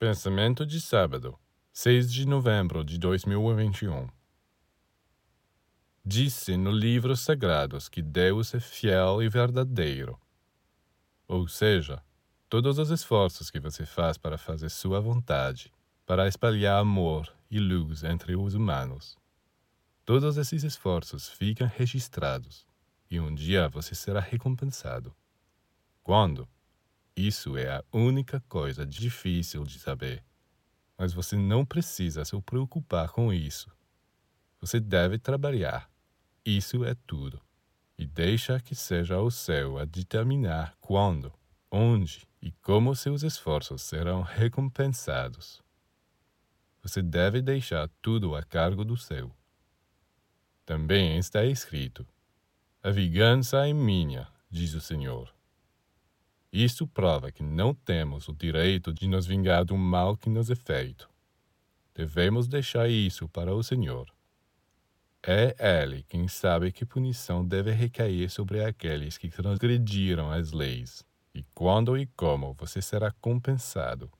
Pensamento de sábado, 6 de novembro de 2021. Disse no livro sagrados que Deus é fiel e verdadeiro. Ou seja, todos os esforços que você faz para fazer sua vontade, para espalhar amor e luz entre os humanos. Todos esses esforços ficam registrados e um dia você será recompensado. Quando? Isso é a única coisa difícil de saber. Mas você não precisa se preocupar com isso. Você deve trabalhar. Isso é tudo. E deixa que seja o céu a determinar quando, onde e como seus esforços serão recompensados. Você deve deixar tudo a cargo do céu. Também está escrito: A vingança é minha, diz o Senhor. Isso prova que não temos o direito de nos vingar do mal que nos é feito. Devemos deixar isso para o Senhor. É Ele quem sabe que punição deve recair sobre aqueles que transgrediram as leis, e quando e como você será compensado.